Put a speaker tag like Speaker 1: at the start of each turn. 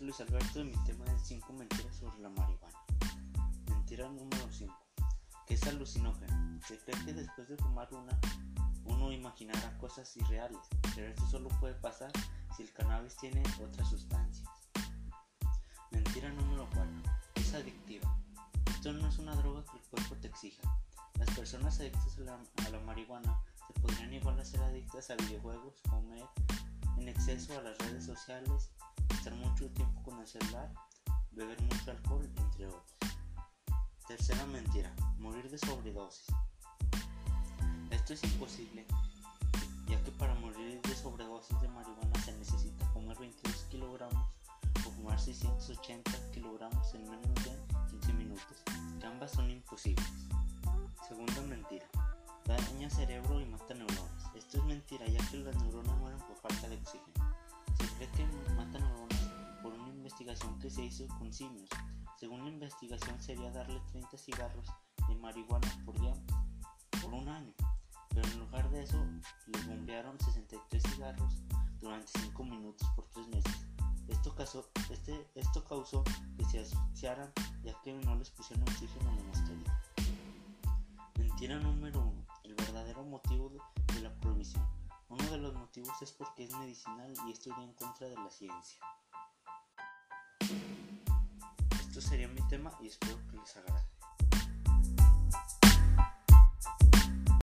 Speaker 1: Luis Alberto y mi tema es 5 mentiras sobre la marihuana. Mentira número 5. Que es alucinógeno. Se cree que después de fumar una, uno imaginará cosas irreales, pero esto solo puede pasar si el cannabis tiene otras sustancias. Mentira número 4. Es adictiva. Esto no es una droga que el cuerpo te exija. Las personas adictas a la, a la marihuana se podrían igual a ser adictas a videojuegos, comer en exceso a las redes sociales estar mucho tiempo con el celular, beber mucho alcohol, entre otros. Tercera mentira, morir de sobredosis. Esto es imposible, ya que para morir de sobredosis de marihuana se necesita comer 22 kilogramos o fumar 680 kilogramos en menos de 15 minutos, que ambas son imposibles. Segunda mentira, daña cerebro y mata neuronas. Esto es mentira, ya que las neuronas mueren por falta de oxígeno. Que se hizo con simios. Según la investigación sería darle 30 cigarros de marihuana por día por un año, pero en lugar de eso les bombearon 63 cigarros durante 5 minutos por 3 meses. Esto, causó, este, esto causó que se asfixiaran ya que no les pusieron oxígeno en la mascarilla. Mentira número 1. El verdadero motivo de la prohibición. Uno de los motivos es porque es medicinal y esto iría en contra de la ciencia. Tema y espero que les agrade.